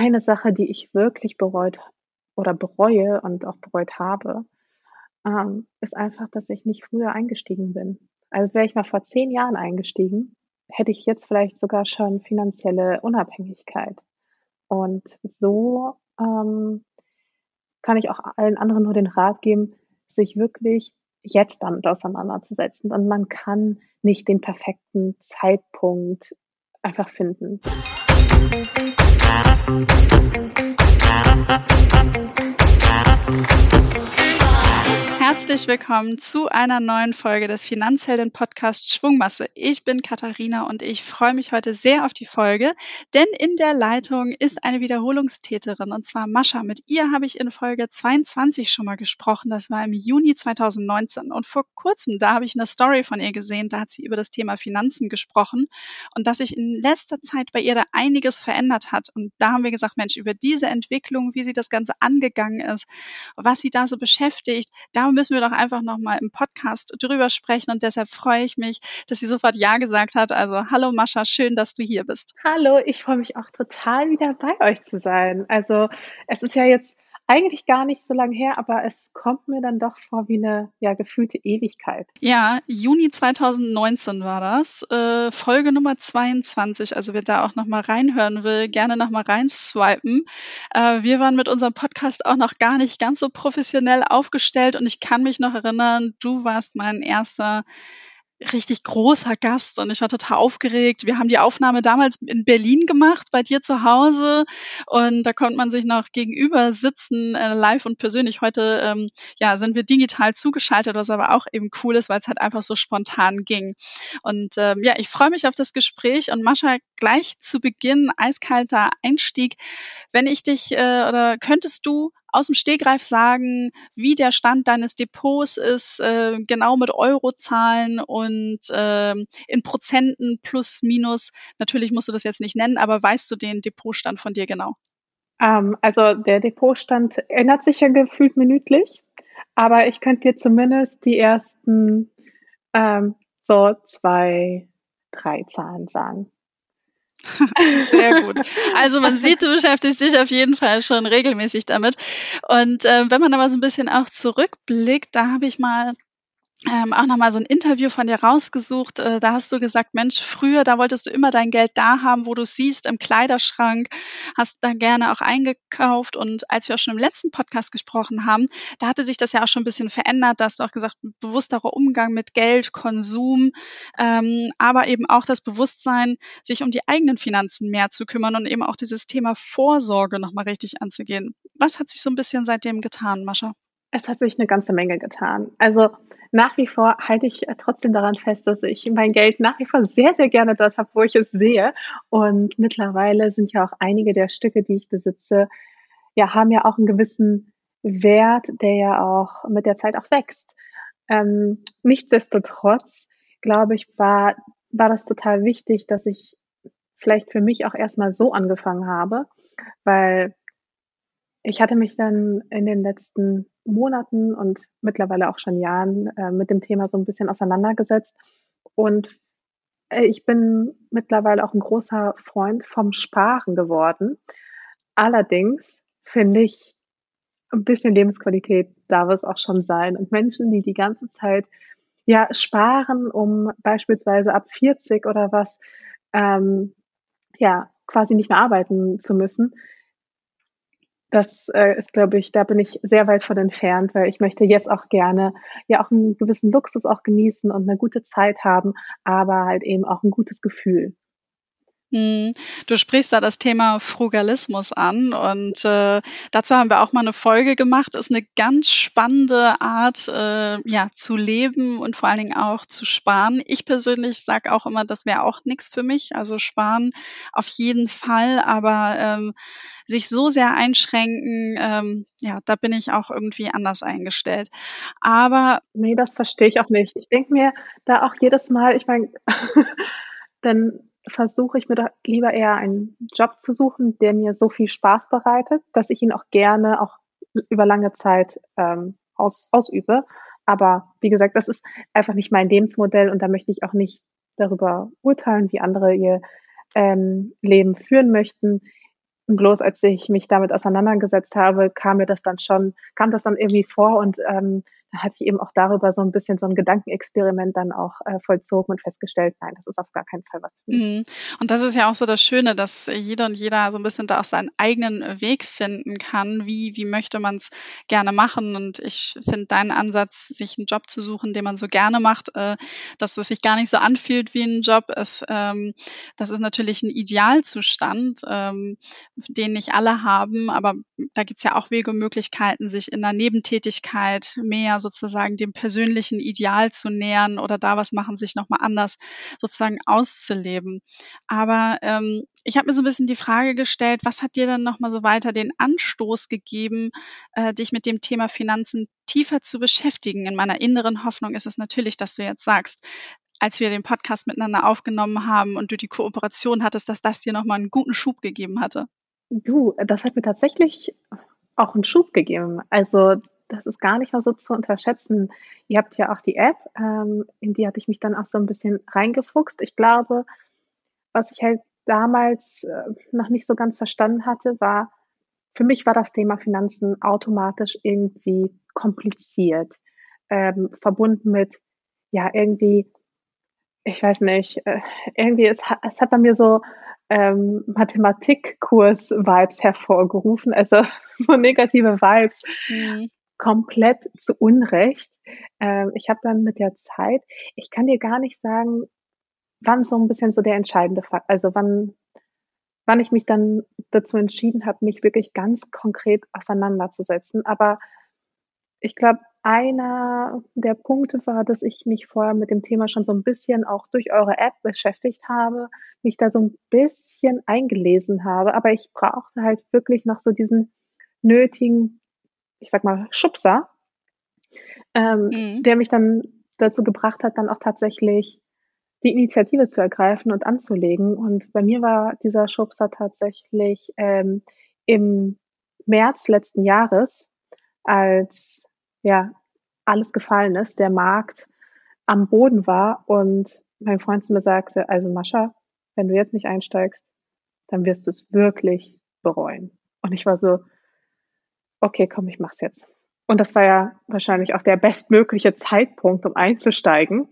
eine Sache, die ich wirklich bereut oder bereue und auch bereut habe, ähm, ist einfach, dass ich nicht früher eingestiegen bin. Also wäre ich mal vor zehn Jahren eingestiegen, hätte ich jetzt vielleicht sogar schon finanzielle Unabhängigkeit. Und so ähm, kann ich auch allen anderen nur den Rat geben, sich wirklich jetzt damit auseinanderzusetzen. Und man kann nicht den perfekten Zeitpunkt einfach finden. Thank you. Herzlich willkommen zu einer neuen Folge des Finanzhelden Podcast Schwungmasse. Ich bin Katharina und ich freue mich heute sehr auf die Folge, denn in der Leitung ist eine Wiederholungstäterin und zwar Mascha. Mit ihr habe ich in Folge 22 schon mal gesprochen. Das war im Juni 2019 und vor kurzem, da habe ich eine Story von ihr gesehen, da hat sie über das Thema Finanzen gesprochen und dass sich in letzter Zeit bei ihr da einiges verändert hat. Und da haben wir gesagt, Mensch, über diese Entwicklung, wie sie das Ganze angegangen ist, was sie da so beschäftigt, da müssen wir doch einfach nochmal im Podcast drüber sprechen und deshalb freue ich mich, dass sie sofort Ja gesagt hat. Also hallo Mascha, schön, dass du hier bist. Hallo, ich freue mich auch total wieder bei euch zu sein. Also es ist ja jetzt eigentlich gar nicht so lange her, aber es kommt mir dann doch vor wie eine ja, gefühlte Ewigkeit. Ja, Juni 2019 war das, äh, Folge Nummer 22. Also wer da auch nochmal reinhören will, gerne nochmal reinswipen. Äh, wir waren mit unserem Podcast auch noch gar nicht ganz so professionell aufgestellt und ich kann mich noch erinnern, du warst mein erster richtig großer Gast und ich war total aufgeregt. Wir haben die Aufnahme damals in Berlin gemacht, bei dir zu Hause und da konnte man sich noch gegenüber sitzen, äh, live und persönlich. Heute ähm, ja, sind wir digital zugeschaltet, was aber auch eben cool ist, weil es halt einfach so spontan ging. Und ähm, ja, ich freue mich auf das Gespräch und Mascha, gleich zu Beginn eiskalter Einstieg. Wenn ich dich äh, oder könntest du aus dem Stegreif sagen, wie der Stand deines Depots ist, äh, genau mit Eurozahlen und äh, in Prozenten plus minus. Natürlich musst du das jetzt nicht nennen, aber weißt du den Depotstand von dir genau? Ähm, also der Depotstand ändert sich ja gefühlt minütlich, aber ich könnte dir zumindest die ersten ähm, so zwei, drei Zahlen sagen. Sehr gut. Also man sieht, du beschäftigst dich auf jeden Fall schon regelmäßig damit. Und äh, wenn man aber so ein bisschen auch zurückblickt, da habe ich mal ähm, auch nochmal so ein Interview von dir rausgesucht. Äh, da hast du gesagt, Mensch, früher, da wolltest du immer dein Geld da haben, wo du siehst, im Kleiderschrank, hast da gerne auch eingekauft. Und als wir auch schon im letzten Podcast gesprochen haben, da hatte sich das ja auch schon ein bisschen verändert. Da hast du auch gesagt, bewussterer Umgang mit Geld, Konsum, ähm, aber eben auch das Bewusstsein, sich um die eigenen Finanzen mehr zu kümmern und eben auch dieses Thema Vorsorge nochmal richtig anzugehen. Was hat sich so ein bisschen seitdem getan, Mascha? Es hat sich eine ganze Menge getan. Also nach wie vor halte ich äh, trotzdem daran fest, dass ich mein Geld nach wie vor sehr, sehr gerne dort habe, wo ich es sehe. Und mittlerweile sind ja auch einige der Stücke, die ich besitze, ja, haben ja auch einen gewissen Wert, der ja auch mit der Zeit auch wächst. Ähm, nichtsdestotrotz, glaube ich, war, war das total wichtig, dass ich vielleicht für mich auch erstmal so angefangen habe, weil ich hatte mich dann in den letzten Monaten und mittlerweile auch schon Jahren äh, mit dem Thema so ein bisschen auseinandergesetzt. Und äh, ich bin mittlerweile auch ein großer Freund vom Sparen geworden. Allerdings finde ich, ein bisschen Lebensqualität darf es auch schon sein. Und Menschen, die die ganze Zeit ja sparen, um beispielsweise ab 40 oder was ähm, ja quasi nicht mehr arbeiten zu müssen, das äh, ist, glaube ich, da bin ich sehr weit von entfernt, weil ich möchte jetzt auch gerne ja auch einen gewissen Luxus auch genießen und eine gute Zeit haben, aber halt eben auch ein gutes Gefühl. Hm, du sprichst da das Thema Frugalismus an und äh, dazu haben wir auch mal eine Folge gemacht. Ist eine ganz spannende Art, äh, ja, zu leben und vor allen Dingen auch zu sparen. Ich persönlich sage auch immer, das wäre auch nichts für mich. Also sparen auf jeden Fall, aber ähm, sich so sehr einschränken, ähm, ja, da bin ich auch irgendwie anders eingestellt. Aber nee, das verstehe ich auch nicht. Ich denke mir da auch jedes Mal, ich meine, dann versuche ich mir doch lieber eher einen Job zu suchen, der mir so viel Spaß bereitet, dass ich ihn auch gerne auch über lange Zeit ähm, aus, ausübe. Aber wie gesagt, das ist einfach nicht mein Lebensmodell und da möchte ich auch nicht darüber urteilen, wie andere ihr ähm, Leben führen möchten. bloß als ich mich damit auseinandergesetzt habe, kam mir das dann schon, kam das dann irgendwie vor und ähm, da hatte ich eben auch darüber so ein bisschen so ein Gedankenexperiment dann auch äh, vollzogen und festgestellt, nein, das ist auf gar keinen Fall was für mich. Mhm. Und das ist ja auch so das Schöne, dass jeder und jeder so ein bisschen da auch seinen eigenen Weg finden kann, wie, wie möchte man es gerne machen. Und ich finde deinen Ansatz, sich einen Job zu suchen, den man so gerne macht, äh, dass es sich gar nicht so anfühlt wie ein Job, ist, ähm, das ist natürlich ein Idealzustand, ähm, den nicht alle haben, aber da gibt es ja auch Wege und Möglichkeiten, sich in der Nebentätigkeit mehr sozusagen dem persönlichen Ideal zu nähern oder da was machen, sich nochmal anders sozusagen auszuleben. Aber ähm, ich habe mir so ein bisschen die Frage gestellt, was hat dir dann nochmal so weiter den Anstoß gegeben, äh, dich mit dem Thema Finanzen tiefer zu beschäftigen? In meiner inneren Hoffnung ist es natürlich, dass du jetzt sagst, als wir den Podcast miteinander aufgenommen haben und du die Kooperation hattest, dass das dir nochmal einen guten Schub gegeben hatte. Du, das hat mir tatsächlich auch einen Schub gegeben. Also das ist gar nicht mal so zu unterschätzen. Ihr habt ja auch die App, ähm, in die hatte ich mich dann auch so ein bisschen reingefuchst. Ich glaube, was ich halt damals äh, noch nicht so ganz verstanden hatte, war, für mich war das Thema Finanzen automatisch irgendwie kompliziert, ähm, verbunden mit, ja, irgendwie, ich weiß nicht, äh, irgendwie, es hat, es hat bei mir so ähm, Mathematikkurs-Vibes hervorgerufen, also so negative Vibes. Mhm komplett zu Unrecht. Ähm, ich habe dann mit der Zeit, ich kann dir gar nicht sagen, wann so ein bisschen so der entscheidende Fall, also wann, wann ich mich dann dazu entschieden habe, mich wirklich ganz konkret auseinanderzusetzen. Aber ich glaube, einer der Punkte war, dass ich mich vorher mit dem Thema schon so ein bisschen auch durch eure App beschäftigt habe, mich da so ein bisschen eingelesen habe, aber ich brauchte halt wirklich noch so diesen nötigen ich sag mal, Schubser, ähm, mhm. der mich dann dazu gebracht hat, dann auch tatsächlich die Initiative zu ergreifen und anzulegen. Und bei mir war dieser Schubser tatsächlich ähm, im März letzten Jahres, als ja alles gefallen ist, der Markt am Boden war und mein Freund zu mir sagte, also Mascha, wenn du jetzt nicht einsteigst, dann wirst du es wirklich bereuen. Und ich war so, okay, komm, ich mach's jetzt. Und das war ja wahrscheinlich auch der bestmögliche Zeitpunkt, um einzusteigen.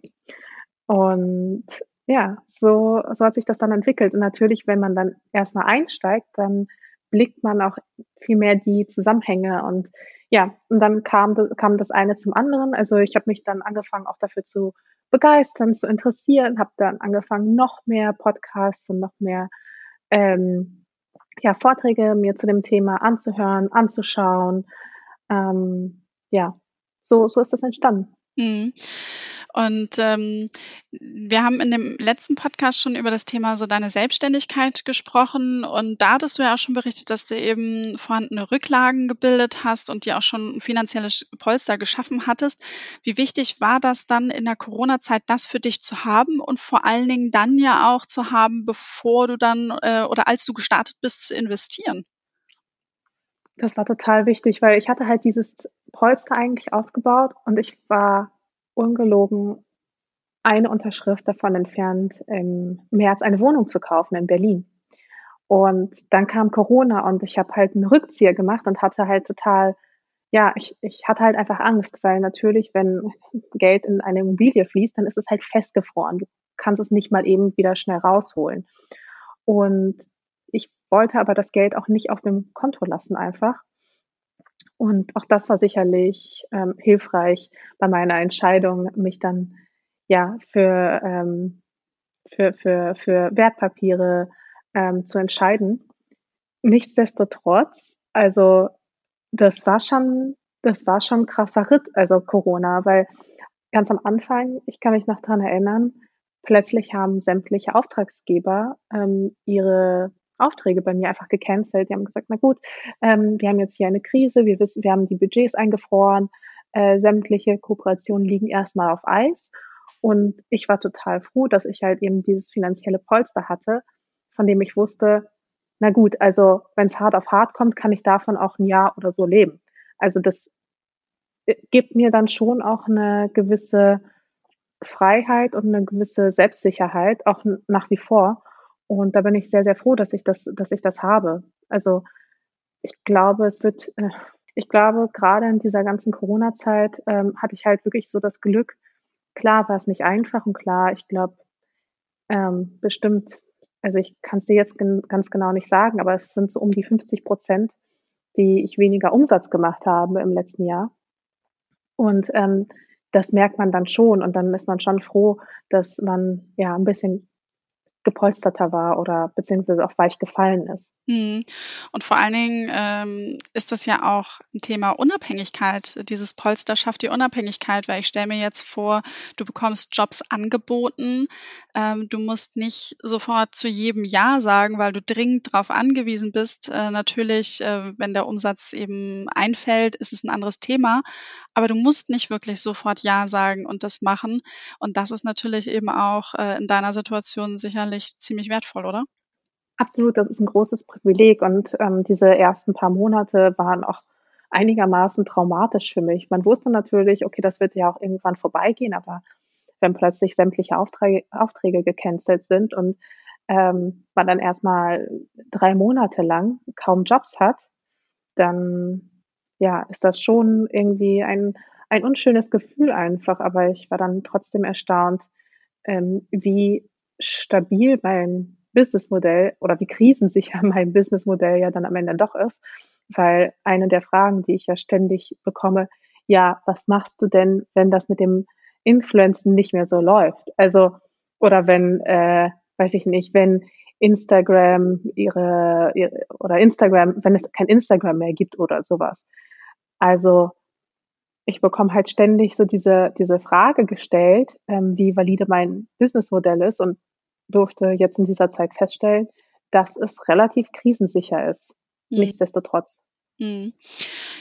Und ja, so, so hat sich das dann entwickelt. Und natürlich, wenn man dann erstmal einsteigt, dann blickt man auch viel mehr die Zusammenhänge und ja, und dann kam, kam das eine zum anderen. Also ich habe mich dann angefangen, auch dafür zu begeistern, zu interessieren, habe dann angefangen, noch mehr Podcasts und noch mehr ähm, ja, Vorträge mir zu dem Thema anzuhören, anzuschauen. Ähm, ja, so, so ist das entstanden. Mhm. Und ähm, wir haben in dem letzten Podcast schon über das Thema so deine Selbstständigkeit gesprochen und da hattest du ja auch schon berichtet, dass du eben vorhandene Rücklagen gebildet hast und dir auch schon ein finanzielles Polster geschaffen hattest. Wie wichtig war das dann in der Corona-Zeit, das für dich zu haben und vor allen Dingen dann ja auch zu haben, bevor du dann äh, oder als du gestartet bist, zu investieren? Das war total wichtig, weil ich hatte halt dieses Polster eigentlich aufgebaut und ich war ungelogen eine Unterschrift davon entfernt, im März eine Wohnung zu kaufen in Berlin. Und dann kam Corona und ich habe halt einen Rückzieher gemacht und hatte halt total, ja, ich, ich hatte halt einfach Angst, weil natürlich, wenn Geld in eine Immobilie fließt, dann ist es halt festgefroren. Du kannst es nicht mal eben wieder schnell rausholen. Und ich wollte aber das Geld auch nicht auf dem Konto lassen einfach, und auch das war sicherlich ähm, hilfreich bei meiner Entscheidung, mich dann ja für, ähm, für, für, für Wertpapiere ähm, zu entscheiden. Nichtsdestotrotz, also das war schon, das war schon ein krasser Ritt, also Corona, weil ganz am Anfang, ich kann mich noch dran erinnern, plötzlich haben sämtliche Auftragsgeber ähm, ihre Aufträge bei mir einfach gecancelt. Die haben gesagt, na gut, ähm, wir haben jetzt hier eine Krise, wir wissen, wir haben die Budgets eingefroren, äh, sämtliche Kooperationen liegen erstmal auf Eis. Und ich war total froh, dass ich halt eben dieses finanzielle Polster hatte, von dem ich wusste, na gut, also wenn es hart auf hart kommt, kann ich davon auch ein Jahr oder so leben. Also das äh, gibt mir dann schon auch eine gewisse Freiheit und eine gewisse Selbstsicherheit, auch nach wie vor. Und da bin ich sehr, sehr froh, dass ich das, dass ich das habe. Also ich glaube, es wird, äh, ich glaube, gerade in dieser ganzen Corona-Zeit ähm, hatte ich halt wirklich so das Glück. Klar war es nicht einfach und klar, ich glaube, ähm, bestimmt, also ich kann es dir jetzt ganz genau nicht sagen, aber es sind so um die 50 Prozent, die ich weniger Umsatz gemacht habe im letzten Jahr. Und ähm, das merkt man dann schon und dann ist man schon froh, dass man ja ein bisschen gepolsterter war oder beziehungsweise auch weich gefallen ist. Mhm. Und vor allen Dingen ähm, ist das ja auch ein Thema Unabhängigkeit. Dieses Polster schafft die Unabhängigkeit, weil ich stelle mir jetzt vor, du bekommst Jobs angeboten. Ähm, du musst nicht sofort zu jedem Ja sagen, weil du dringend darauf angewiesen bist. Äh, natürlich, äh, wenn der Umsatz eben einfällt, ist es ein anderes Thema. Aber du musst nicht wirklich sofort Ja sagen und das machen. Und das ist natürlich eben auch äh, in deiner Situation sicherlich ziemlich wertvoll, oder? Absolut, das ist ein großes Privileg und ähm, diese ersten paar Monate waren auch einigermaßen traumatisch für mich. Man wusste natürlich, okay, das wird ja auch irgendwann vorbeigehen, aber wenn plötzlich sämtliche Aufträge, Aufträge gecancelt sind und ähm, man dann erstmal drei Monate lang kaum Jobs hat, dann ja, ist das schon irgendwie ein, ein unschönes Gefühl einfach. Aber ich war dann trotzdem erstaunt, ähm, wie stabil mein Businessmodell oder wie krisensicher mein Businessmodell ja dann am Ende doch ist. Weil eine der Fragen, die ich ja ständig bekomme, ja, was machst du denn, wenn das mit dem Influencen nicht mehr so läuft? Also, oder wenn, äh, weiß ich nicht, wenn Instagram ihre, ihre oder Instagram, wenn es kein Instagram mehr gibt oder sowas. Also ich bekomme halt ständig so diese, diese Frage gestellt, ähm, wie valide mein Businessmodell ist. Und durfte jetzt in dieser Zeit feststellen, dass es relativ krisensicher ist. Mhm. Nichtsdestotrotz. Mhm.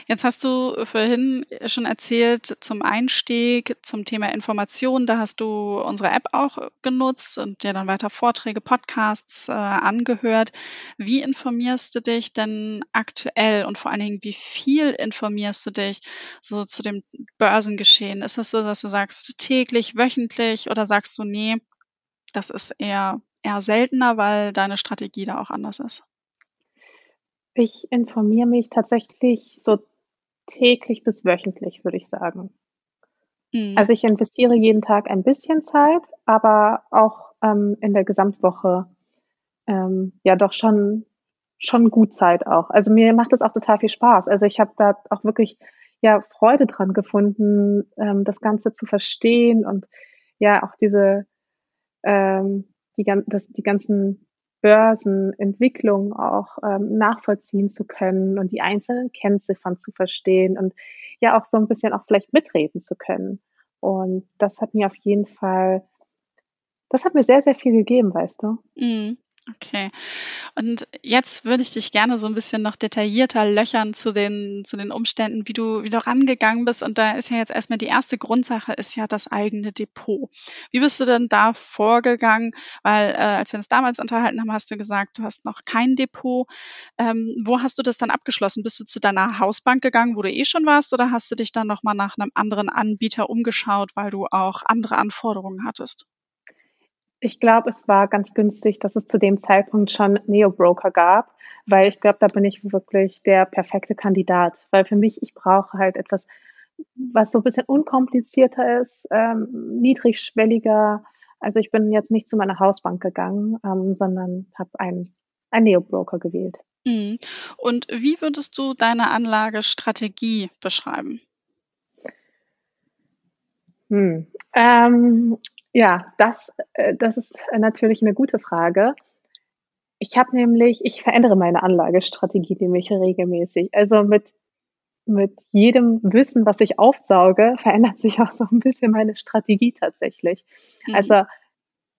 Jetzt hast du vorhin schon erzählt zum Einstieg zum Thema Information. Da hast du unsere App auch genutzt und dir dann weiter Vorträge, Podcasts äh, angehört. Wie informierst du dich denn aktuell und vor allen Dingen, wie viel informierst du dich so zu dem Börsengeschehen? Ist es so, dass du sagst täglich, wöchentlich oder sagst du, nee, das ist eher, eher seltener, weil deine Strategie da auch anders ist. Ich informiere mich tatsächlich so täglich bis wöchentlich, würde ich sagen. Mhm. Also ich investiere jeden Tag ein bisschen Zeit, aber auch ähm, in der Gesamtwoche ähm, ja doch schon schon gut Zeit auch. Also mir macht das auch total viel Spaß. Also ich habe da auch wirklich ja Freude dran gefunden, ähm, das Ganze zu verstehen und ja auch diese ähm, die, das, die ganzen Börsenentwicklungen auch ähm, nachvollziehen zu können und die einzelnen Kennziffern zu verstehen und ja auch so ein bisschen auch vielleicht mitreden zu können. Und das hat mir auf jeden Fall, das hat mir sehr, sehr viel gegeben, weißt du. Mm. Okay. Und jetzt würde ich dich gerne so ein bisschen noch detaillierter löchern zu den, zu den Umständen, wie du, wie du rangegangen bist. Und da ist ja jetzt erstmal die erste Grundsache ist ja das eigene Depot. Wie bist du denn da vorgegangen? Weil, äh, als wir uns damals unterhalten haben, hast du gesagt, du hast noch kein Depot. Ähm, wo hast du das dann abgeschlossen? Bist du zu deiner Hausbank gegangen, wo du eh schon warst, oder hast du dich dann nochmal nach einem anderen Anbieter umgeschaut, weil du auch andere Anforderungen hattest? Ich glaube, es war ganz günstig, dass es zu dem Zeitpunkt schon Neo-Broker gab, weil ich glaube, da bin ich wirklich der perfekte Kandidat. Weil für mich, ich brauche halt etwas, was so ein bisschen unkomplizierter ist, ähm, niedrigschwelliger. Also ich bin jetzt nicht zu meiner Hausbank gegangen, ähm, sondern habe einen, einen Neo-Broker gewählt. Mhm. Und wie würdest du deine Anlagestrategie beschreiben? Hm. Ähm, ja, das, äh, das ist natürlich eine gute Frage. Ich habe nämlich ich verändere meine Anlagestrategie nämlich regelmäßig. Also, mit mit jedem Wissen, was ich aufsauge, verändert sich auch so ein bisschen meine Strategie tatsächlich. Mhm. Also,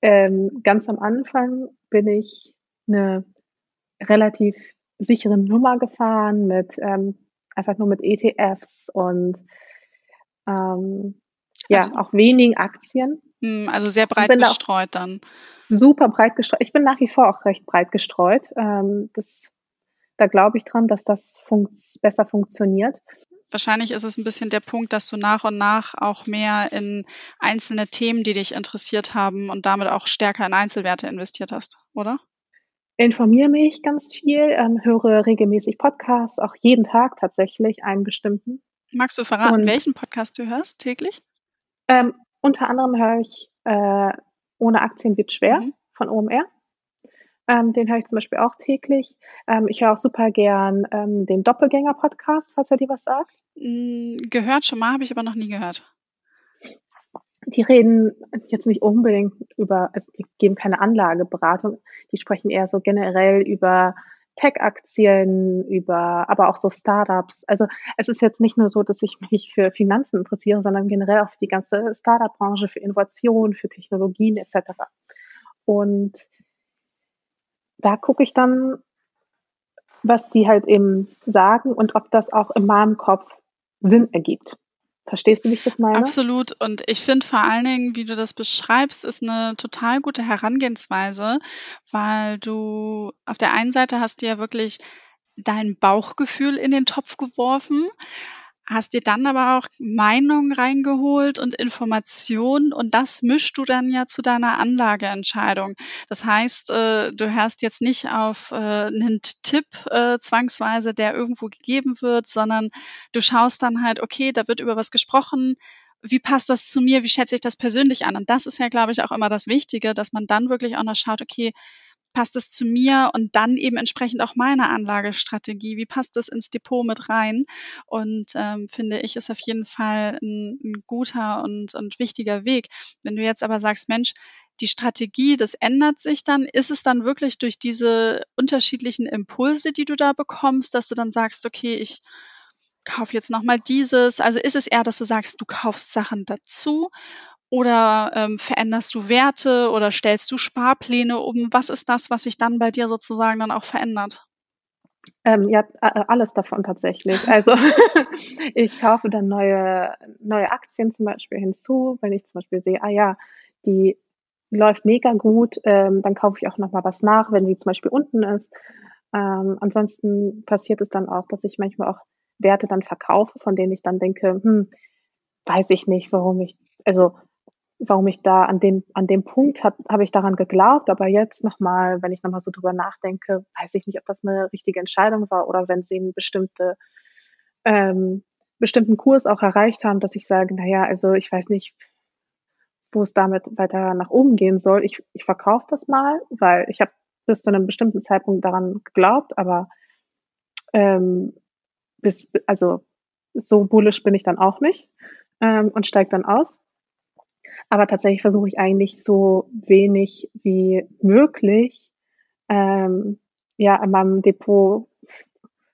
ähm, ganz am Anfang bin ich eine relativ sichere Nummer gefahren mit, ähm einfach nur mit ETFs und, ähm, ja, Also auch wenigen Aktien. Hm, also sehr breit gestreut dann. Super breit gestreut. Ich bin nach wie vor auch recht breit gestreut. Ähm, das, da glaube ich dran, dass das funkt, besser funktioniert. Wahrscheinlich ist es ein bisschen der Punkt, dass du nach und nach auch mehr in einzelne Themen, die dich interessiert haben und damit auch stärker in Einzelwerte investiert hast, oder? informiere mich ganz viel, ähm, höre regelmäßig Podcasts, auch jeden Tag tatsächlich einen bestimmten. Magst du verraten, Und, welchen Podcast du hörst täglich? Ähm, unter anderem höre ich äh, Ohne Aktien wird schwer mhm. von OMR. Ähm, den höre ich zum Beispiel auch täglich. Ähm, ich höre auch super gern ähm, den Doppelgänger-Podcast, falls er dir was sagt. Hm, gehört schon mal, habe ich aber noch nie gehört. Die reden jetzt nicht unbedingt über, also die geben keine Anlageberatung, die sprechen eher so generell über Tech-Aktien, über, aber auch so Startups. Also es ist jetzt nicht nur so, dass ich mich für Finanzen interessiere, sondern generell auch für die ganze Startup-Branche, für Innovation, für Technologien etc. Und da gucke ich dann, was die halt eben sagen und ob das auch in meinem Kopf Sinn ergibt. Verstehst du, wie ich das meine? Absolut. Und ich finde vor allen Dingen, wie du das beschreibst, ist eine total gute Herangehensweise, weil du auf der einen Seite hast du ja wirklich dein Bauchgefühl in den Topf geworfen, hast dir dann aber auch Meinungen reingeholt und Informationen und das mischst du dann ja zu deiner Anlageentscheidung. Das heißt, äh, du hörst jetzt nicht auf äh, einen Tipp äh, zwangsweise, der irgendwo gegeben wird, sondern du schaust dann halt, okay, da wird über was gesprochen, wie passt das zu mir, wie schätze ich das persönlich an? Und das ist ja, glaube ich, auch immer das Wichtige, dass man dann wirklich auch noch schaut, okay, passt es zu mir und dann eben entsprechend auch meine Anlagestrategie, wie passt es ins Depot mit rein und ähm, finde ich ist auf jeden Fall ein, ein guter und, und wichtiger Weg. Wenn du jetzt aber sagst, Mensch, die Strategie, das ändert sich dann. Ist es dann wirklich durch diese unterschiedlichen Impulse, die du da bekommst, dass du dann sagst, okay, ich kaufe jetzt nochmal dieses? Also ist es eher, dass du sagst, du kaufst Sachen dazu oder ähm, veränderst du Werte oder stellst du Sparpläne um? Was ist das, was sich dann bei dir sozusagen dann auch verändert? Ähm, ja, alles davon tatsächlich. Also ich kaufe dann neue, neue Aktien zum Beispiel hinzu, wenn ich zum Beispiel sehe, ah ja, die läuft mega gut, ähm, dann kaufe ich auch nochmal was nach, wenn sie zum Beispiel unten ist. Ähm, ansonsten passiert es dann auch, dass ich manchmal auch Werte dann verkaufe, von denen ich dann denke, hm, weiß ich nicht, warum ich, also warum ich da an dem, an dem Punkt habe hab ich daran geglaubt, aber jetzt nochmal, wenn ich nochmal so drüber nachdenke, weiß ich nicht, ob das eine richtige Entscheidung war oder wenn sie einen bestimmte, ähm, bestimmten Kurs auch erreicht haben, dass ich sage, naja, also ich weiß nicht, wo es damit weiter nach oben gehen soll. Ich, ich verkaufe das mal, weil ich habe bis zu einem bestimmten Zeitpunkt daran geglaubt, aber ähm, bis, also so bullisch bin ich dann auch nicht ähm, und steige dann aus. Aber tatsächlich versuche ich eigentlich so wenig wie möglich ähm, ja in meinem Depot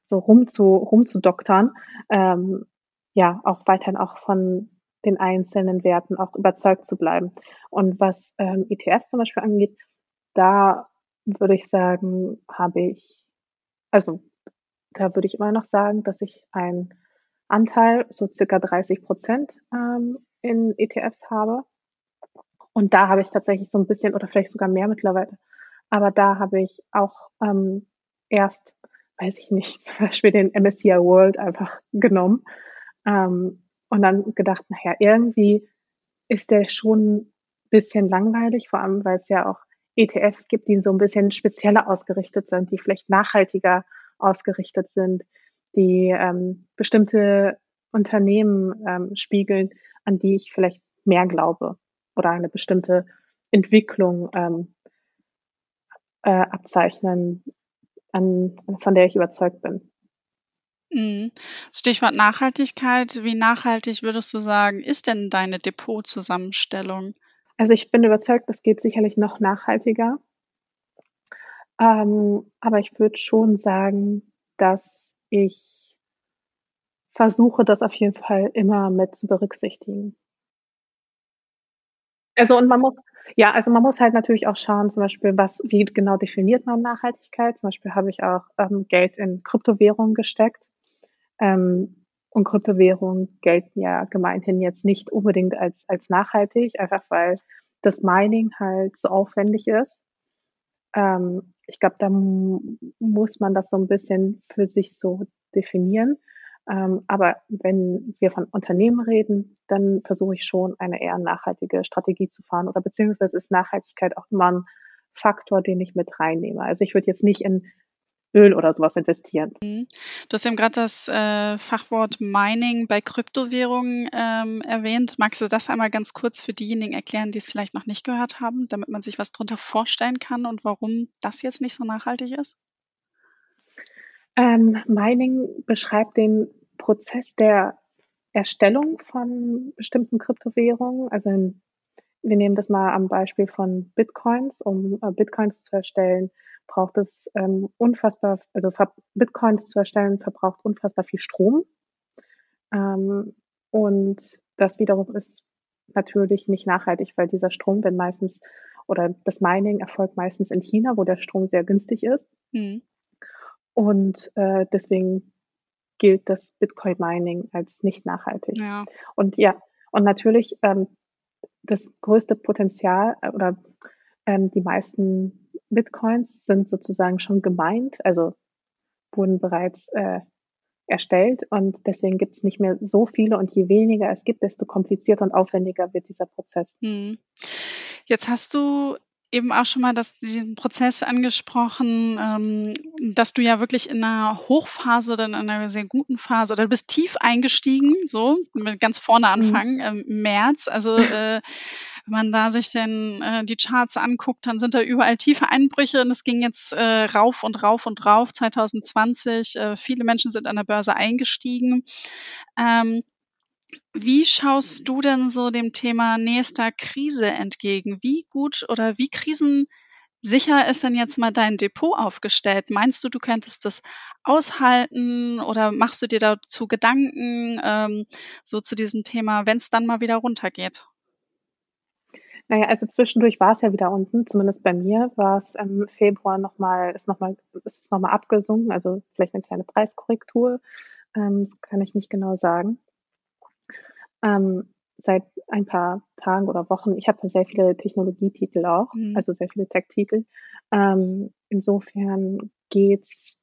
so rumzu, rumzudoktern. Ähm, ja, auch weiterhin auch von den einzelnen Werten auch überzeugt zu bleiben. Und was ähm, ETFs zum Beispiel angeht, da würde ich sagen, habe ich, also da würde ich immer noch sagen, dass ich einen Anteil, so circa 30 Prozent ähm, in ETFs habe. Und da habe ich tatsächlich so ein bisschen oder vielleicht sogar mehr mittlerweile. Aber da habe ich auch ähm, erst, weiß ich nicht, zum Beispiel den MSCI World einfach genommen ähm, und dann gedacht, naja, irgendwie ist der schon ein bisschen langweilig, vor allem weil es ja auch ETFs gibt, die so ein bisschen spezieller ausgerichtet sind, die vielleicht nachhaltiger ausgerichtet sind, die ähm, bestimmte Unternehmen ähm, spiegeln, an die ich vielleicht mehr glaube oder eine bestimmte Entwicklung ähm, äh, abzeichnen, an, von der ich überzeugt bin. Mhm. Stichwort Nachhaltigkeit. Wie nachhaltig würdest du sagen, ist denn deine Depotzusammenstellung? Also ich bin überzeugt, das geht sicherlich noch nachhaltiger. Ähm, aber ich würde schon sagen, dass ich versuche, das auf jeden Fall immer mit zu berücksichtigen. Also und man muss ja, also man muss halt natürlich auch schauen, zum Beispiel, was wie genau definiert man Nachhaltigkeit? Zum Beispiel habe ich auch, ähm, Geld in Kryptowährungen gesteckt. Ähm, und Kryptowährungen gelten ja gemeinhin jetzt nicht unbedingt als als nachhaltig, einfach weil das Mining halt so aufwendig ist. Ähm, ich glaube, da muss man das so ein bisschen für sich so definieren. Ähm, aber wenn wir von Unternehmen reden, dann versuche ich schon eine eher nachhaltige Strategie zu fahren oder beziehungsweise ist Nachhaltigkeit auch immer ein Faktor, den ich mit reinnehme. Also ich würde jetzt nicht in Öl oder sowas investieren. Mhm. Du hast eben gerade das äh, Fachwort Mining bei Kryptowährungen ähm, erwähnt. Magst du das einmal ganz kurz für diejenigen erklären, die es vielleicht noch nicht gehört haben, damit man sich was darunter vorstellen kann und warum das jetzt nicht so nachhaltig ist? Ähm, Mining beschreibt den Prozess der Erstellung von bestimmten Kryptowährungen. Also in, wir nehmen das mal am Beispiel von Bitcoins. Um äh, Bitcoins zu erstellen, braucht es ähm, unfassbar, also Bitcoins zu erstellen, verbraucht unfassbar viel Strom. Ähm, und das wiederum ist natürlich nicht nachhaltig, weil dieser Strom, wenn meistens, oder das Mining erfolgt meistens in China, wo der Strom sehr günstig ist. Mhm. Und äh, deswegen gilt das Bitcoin Mining als nicht nachhaltig. Ja. Und ja, und natürlich ähm, das größte Potenzial äh, oder ähm, die meisten Bitcoins sind sozusagen schon gemeint, also wurden bereits äh, erstellt und deswegen gibt es nicht mehr so viele und je weniger es gibt, desto komplizierter und aufwendiger wird dieser Prozess. Hm. Jetzt hast du eben auch schon mal das, diesen Prozess angesprochen, ähm, dass du ja wirklich in einer Hochphase, dann in einer sehr guten Phase oder du bist tief eingestiegen, so ganz vorne mhm. anfangen, mhm. im März. Also äh, wenn man da sich denn äh, die Charts anguckt, dann sind da überall tiefe Einbrüche und es ging jetzt äh, rauf und rauf und rauf 2020. Äh, viele Menschen sind an der Börse eingestiegen. Ähm, wie schaust du denn so dem Thema nächster Krise entgegen? Wie gut oder wie krisensicher ist denn jetzt mal dein Depot aufgestellt? Meinst du, du könntest das aushalten oder machst du dir dazu Gedanken, ähm, so zu diesem Thema, wenn es dann mal wieder runtergeht? Naja, also zwischendurch war es ja wieder unten, zumindest bei mir war es im Februar nochmal, ist nochmal, ist es nochmal abgesunken, also vielleicht eine kleine Preiskorrektur, ähm, das kann ich nicht genau sagen ähm, seit ein paar Tagen oder Wochen. Ich habe sehr viele Technologietitel auch, mhm. also sehr viele Tech-Titel. Ähm, insofern geht's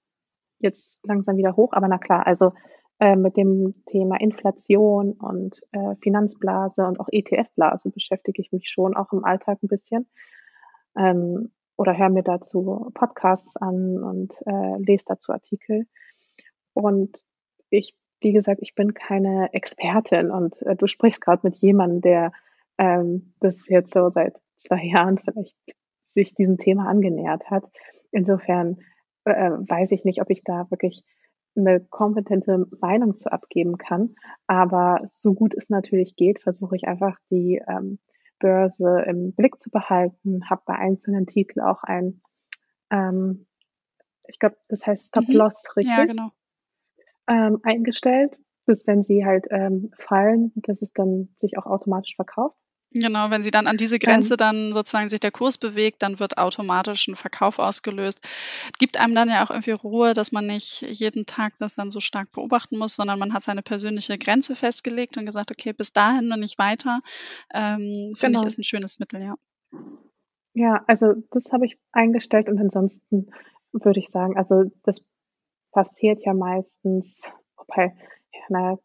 jetzt langsam wieder hoch, aber na klar, also äh, mit dem Thema Inflation und äh, Finanzblase und auch ETF-Blase beschäftige ich mich schon auch im Alltag ein bisschen. Ähm, oder höre mir dazu Podcasts an und äh, lese dazu Artikel. Und ich wie gesagt, ich bin keine Expertin und äh, du sprichst gerade mit jemandem, der ähm, das jetzt so seit zwei Jahren vielleicht sich diesem Thema angenähert hat. Insofern äh, weiß ich nicht, ob ich da wirklich eine kompetente Meinung zu abgeben kann. Aber so gut es natürlich geht, versuche ich einfach die ähm, Börse im Blick zu behalten, habe bei einzelnen Titeln auch ein, ähm, ich glaube, das heißt Stop-Loss, mhm. richtig? Ja, genau ähm, eingestellt, dass wenn sie halt ähm, fallen, dass es dann sich auch automatisch verkauft. Genau, wenn sie dann an diese Grenze dann sozusagen sich der Kurs bewegt, dann wird automatisch ein Verkauf ausgelöst. Gibt einem dann ja auch irgendwie Ruhe, dass man nicht jeden Tag das dann so stark beobachten muss, sondern man hat seine persönliche Grenze festgelegt und gesagt, okay, bis dahin und nicht weiter. Ähm, Finde genau. ich ist ein schönes Mittel, ja. Ja, also das habe ich eingestellt und ansonsten würde ich sagen, also das passiert ja meistens, wobei, ja, na,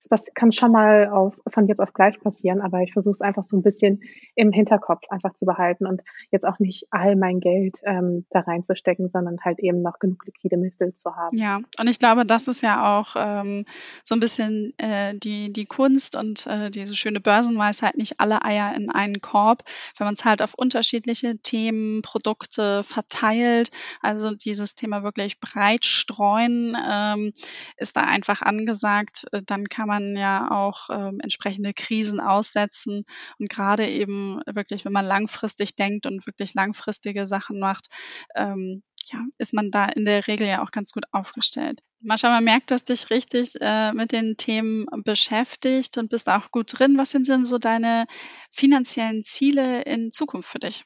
es kann schon mal auf, von jetzt auf gleich passieren, aber ich versuche es einfach so ein bisschen im Hinterkopf einfach zu behalten und jetzt auch nicht all mein Geld ähm, da reinzustecken, sondern halt eben noch genug liquide Mittel zu haben. Ja, und ich glaube, das ist ja auch ähm, so ein bisschen äh, die, die Kunst und äh, diese schöne Börsenweisheit, nicht alle Eier in einen Korb, wenn man es halt auf unterschiedliche Themen, Produkte verteilt, also dieses Thema wirklich breit streuen, ähm, ist da einfach angesagt, äh, dann kann man ja auch ähm, entsprechende Krisen aussetzen. Und gerade eben wirklich, wenn man langfristig denkt und wirklich langfristige Sachen macht, ähm, ja, ist man da in der Regel ja auch ganz gut aufgestellt. Mascha, man merkt, dass dich richtig äh, mit den Themen beschäftigt und bist auch gut drin. Was sind denn so deine finanziellen Ziele in Zukunft für dich?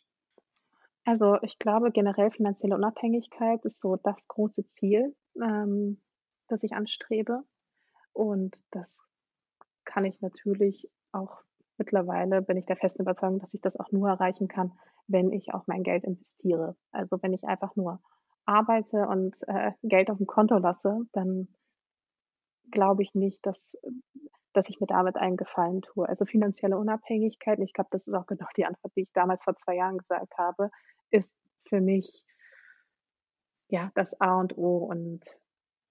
Also ich glaube, generell finanzielle Unabhängigkeit ist so das große Ziel, ähm, das ich anstrebe. Und das kann ich natürlich auch mittlerweile bin ich der festen Überzeugung, dass ich das auch nur erreichen kann, wenn ich auch mein Geld investiere. Also wenn ich einfach nur arbeite und äh, Geld auf dem Konto lasse, dann glaube ich nicht, dass dass ich mir damit einen Gefallen tue. Also finanzielle Unabhängigkeit, ich glaube, das ist auch genau die Antwort, die ich damals vor zwei Jahren gesagt habe, ist für mich ja das A und O. Und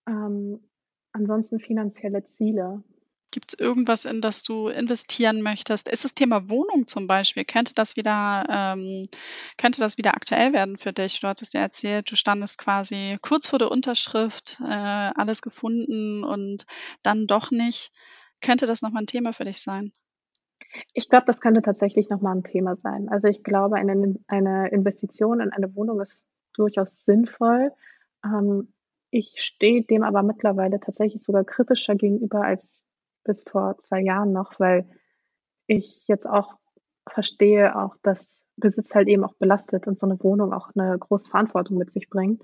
ähm, ansonsten finanzielle Ziele. Gibt es irgendwas, in das du investieren möchtest? Ist das Thema Wohnung zum Beispiel? Könnte das wieder, ähm, könnte das wieder aktuell werden für dich? Du hattest ja erzählt, du standest quasi kurz vor der Unterschrift, äh, alles gefunden und dann doch nicht. Könnte das nochmal ein Thema für dich sein? Ich glaube, das könnte tatsächlich nochmal ein Thema sein. Also ich glaube, eine, eine Investition in eine Wohnung ist durchaus sinnvoll. Ähm, ich stehe dem aber mittlerweile tatsächlich sogar kritischer gegenüber als bis vor zwei Jahren noch, weil ich jetzt auch verstehe auch, dass Besitz halt eben auch belastet und so eine Wohnung auch eine große Verantwortung mit sich bringt.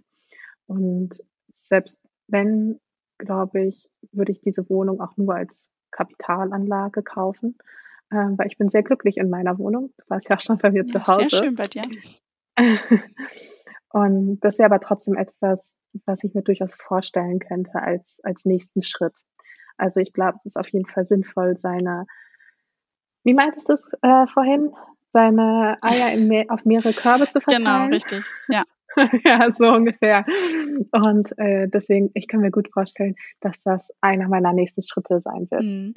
Und selbst wenn, glaube ich, würde ich diese Wohnung auch nur als Kapitalanlage kaufen, äh, weil ich bin sehr glücklich in meiner Wohnung. Du warst ja auch schon bei mir Ja, zu Hause. sehr schön bei dir. Und das wäre aber trotzdem etwas, was ich mir durchaus vorstellen könnte als, als nächsten Schritt. Also ich glaube, es ist auf jeden Fall sinnvoll, seine, wie meintest du es äh, vorhin, seine Eier mehr, auf mehrere Körbe zu Genau, verteilen. richtig. Ja. ja, so ungefähr. Und äh, deswegen, ich kann mir gut vorstellen, dass das einer meiner nächsten Schritte sein wird. Mhm.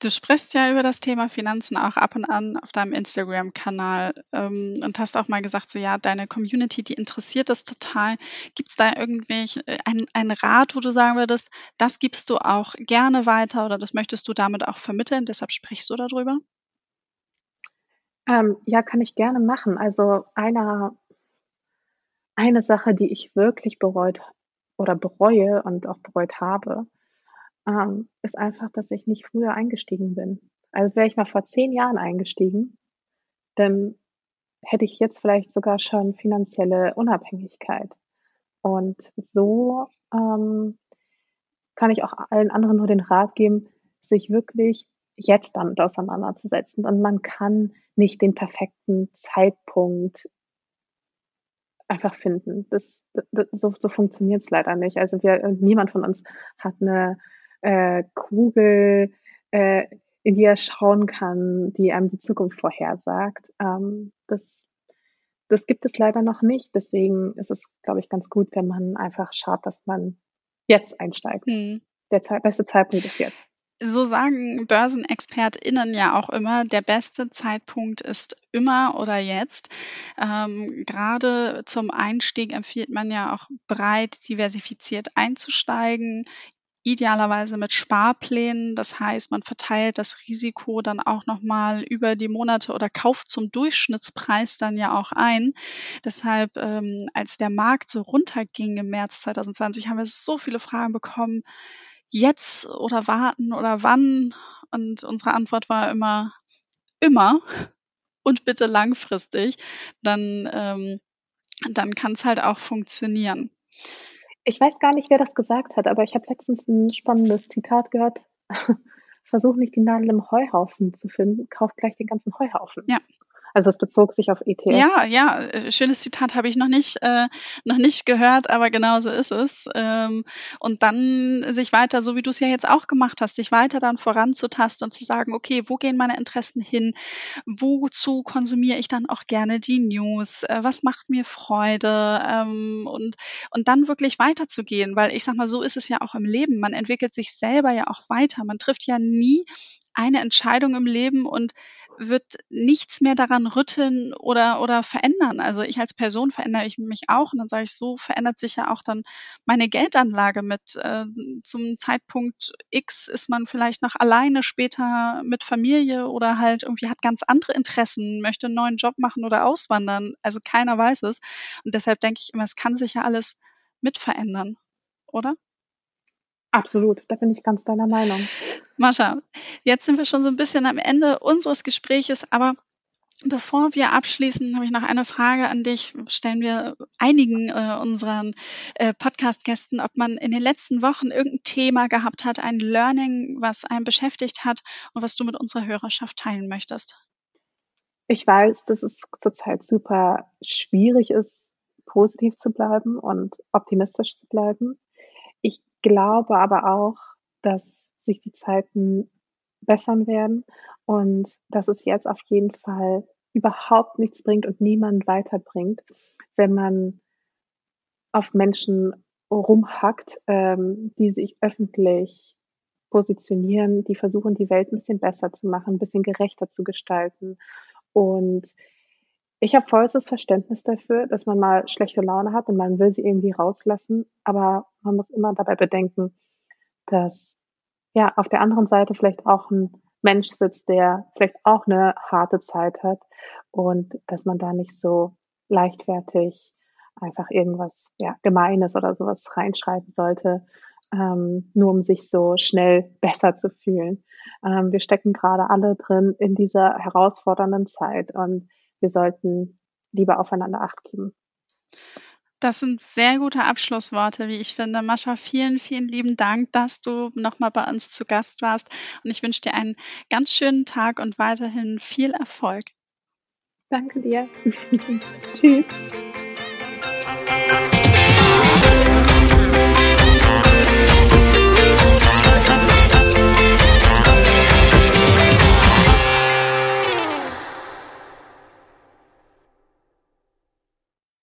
Du sprichst ja über das Thema Finanzen auch ab und an auf deinem Instagram-Kanal ähm, und hast auch mal gesagt, so ja, deine Community, die interessiert das total. Gibt es da irgendwie einen, einen Rat, wo du sagen würdest, das gibst du auch gerne weiter oder das möchtest du damit auch vermitteln, deshalb sprichst du darüber? Ähm, ja, kann ich gerne machen. Also einer eine Sache, die ich wirklich bereut oder bereue und auch bereut habe, ähm, ist einfach, dass ich nicht früher eingestiegen bin. Also wäre ich mal vor zehn Jahren eingestiegen, dann hätte ich jetzt vielleicht sogar schon finanzielle Unabhängigkeit. Und so ähm, kann ich auch allen anderen nur den Rat geben, sich wirklich jetzt damit auseinanderzusetzen. Und man kann nicht den perfekten Zeitpunkt einfach finden. Das, das so, so funktioniert es leider nicht. Also wir, niemand von uns hat eine äh, Kugel, äh, in die er schauen kann, die einem die Zukunft vorhersagt. Ähm, das, das gibt es leider noch nicht. Deswegen ist es, glaube ich, ganz gut, wenn man einfach schaut, dass man jetzt einsteigt. Hm. Der Ze beste Zeitpunkt ist jetzt so sagen BörsenexpertInnen ja auch immer, der beste Zeitpunkt ist immer oder jetzt. Ähm, gerade zum Einstieg empfiehlt man ja auch breit diversifiziert einzusteigen, idealerweise mit Sparplänen. Das heißt, man verteilt das Risiko dann auch nochmal über die Monate oder kauft zum Durchschnittspreis dann ja auch ein. Deshalb, ähm, als der Markt so runterging im März 2020, haben wir so viele Fragen bekommen jetzt oder warten oder wann? Und unsere Antwort war immer, immer und bitte langfristig. Dann, ähm, dann kann es halt auch funktionieren. Ich weiß gar nicht, wer das gesagt hat, aber ich habe letztens ein spannendes Zitat gehört. Versuch nicht die Nadel im Heuhaufen zu finden, kauf gleich den ganzen Heuhaufen. Ja, also es bezog sich auf ETFs. Ja, ja, äh, schönes Zitat habe ich noch nicht, äh, noch nicht gehört, aber genau so ist es. Ähm, und dann sich weiter, so wie du es ja jetzt auch gemacht hast, sich weiter dann voranzutasten und zu sagen, okay, wo gehen meine Interessen hin? Wozu konsumiere ich dann auch gerne die News? Äh, was macht mir Freude? Ähm, und, und dann wirklich weiterzugehen, weil ich sag mal, so ist es ja auch im Leben. Man entwickelt sich selber ja auch weiter. Man trifft ja nie eine Entscheidung im Leben und wird nichts mehr daran rütteln oder, oder verändern. Also ich als Person verändere ich mich auch und dann sage ich, so verändert sich ja auch dann meine Geldanlage mit. Äh, zum Zeitpunkt X ist man vielleicht noch alleine, später mit Familie oder halt irgendwie hat ganz andere Interessen, möchte einen neuen Job machen oder auswandern. Also keiner weiß es. Und deshalb denke ich immer, es kann sich ja alles mit verändern, oder? Absolut, da bin ich ganz deiner Meinung. Mascha, jetzt sind wir schon so ein bisschen am Ende unseres Gespräches, aber Bevor wir abschließen, habe ich noch eine Frage an dich. Stellen wir einigen äh, unseren äh, Podcast-Gästen, ob man in den letzten Wochen irgendein Thema gehabt hat, ein Learning, was einen beschäftigt hat und was du mit unserer Hörerschaft teilen möchtest. Ich weiß, dass es zurzeit super schwierig ist, positiv zu bleiben und optimistisch zu bleiben. Ich glaube aber auch, dass sich die Zeiten bessern werden und dass es jetzt auf jeden Fall überhaupt nichts bringt und niemand weiterbringt, wenn man auf Menschen rumhackt, ähm, die sich öffentlich positionieren, die versuchen, die Welt ein bisschen besser zu machen, ein bisschen gerechter zu gestalten. Und ich habe vollstes Verständnis dafür, dass man mal schlechte Laune hat und man will sie irgendwie rauslassen, aber man muss immer dabei bedenken, dass ja auf der anderen Seite vielleicht auch ein Mensch sitzt, der vielleicht auch eine harte Zeit hat und dass man da nicht so leichtfertig einfach irgendwas ja, Gemeines oder sowas reinschreiben sollte, ähm, nur um sich so schnell besser zu fühlen. Ähm, wir stecken gerade alle drin in dieser herausfordernden Zeit und wir sollten lieber aufeinander Acht geben. Das sind sehr gute Abschlussworte, wie ich finde. Mascha, vielen, vielen lieben Dank, dass du nochmal bei uns zu Gast warst. Und ich wünsche dir einen ganz schönen Tag und weiterhin viel Erfolg. Danke dir. Tschüss.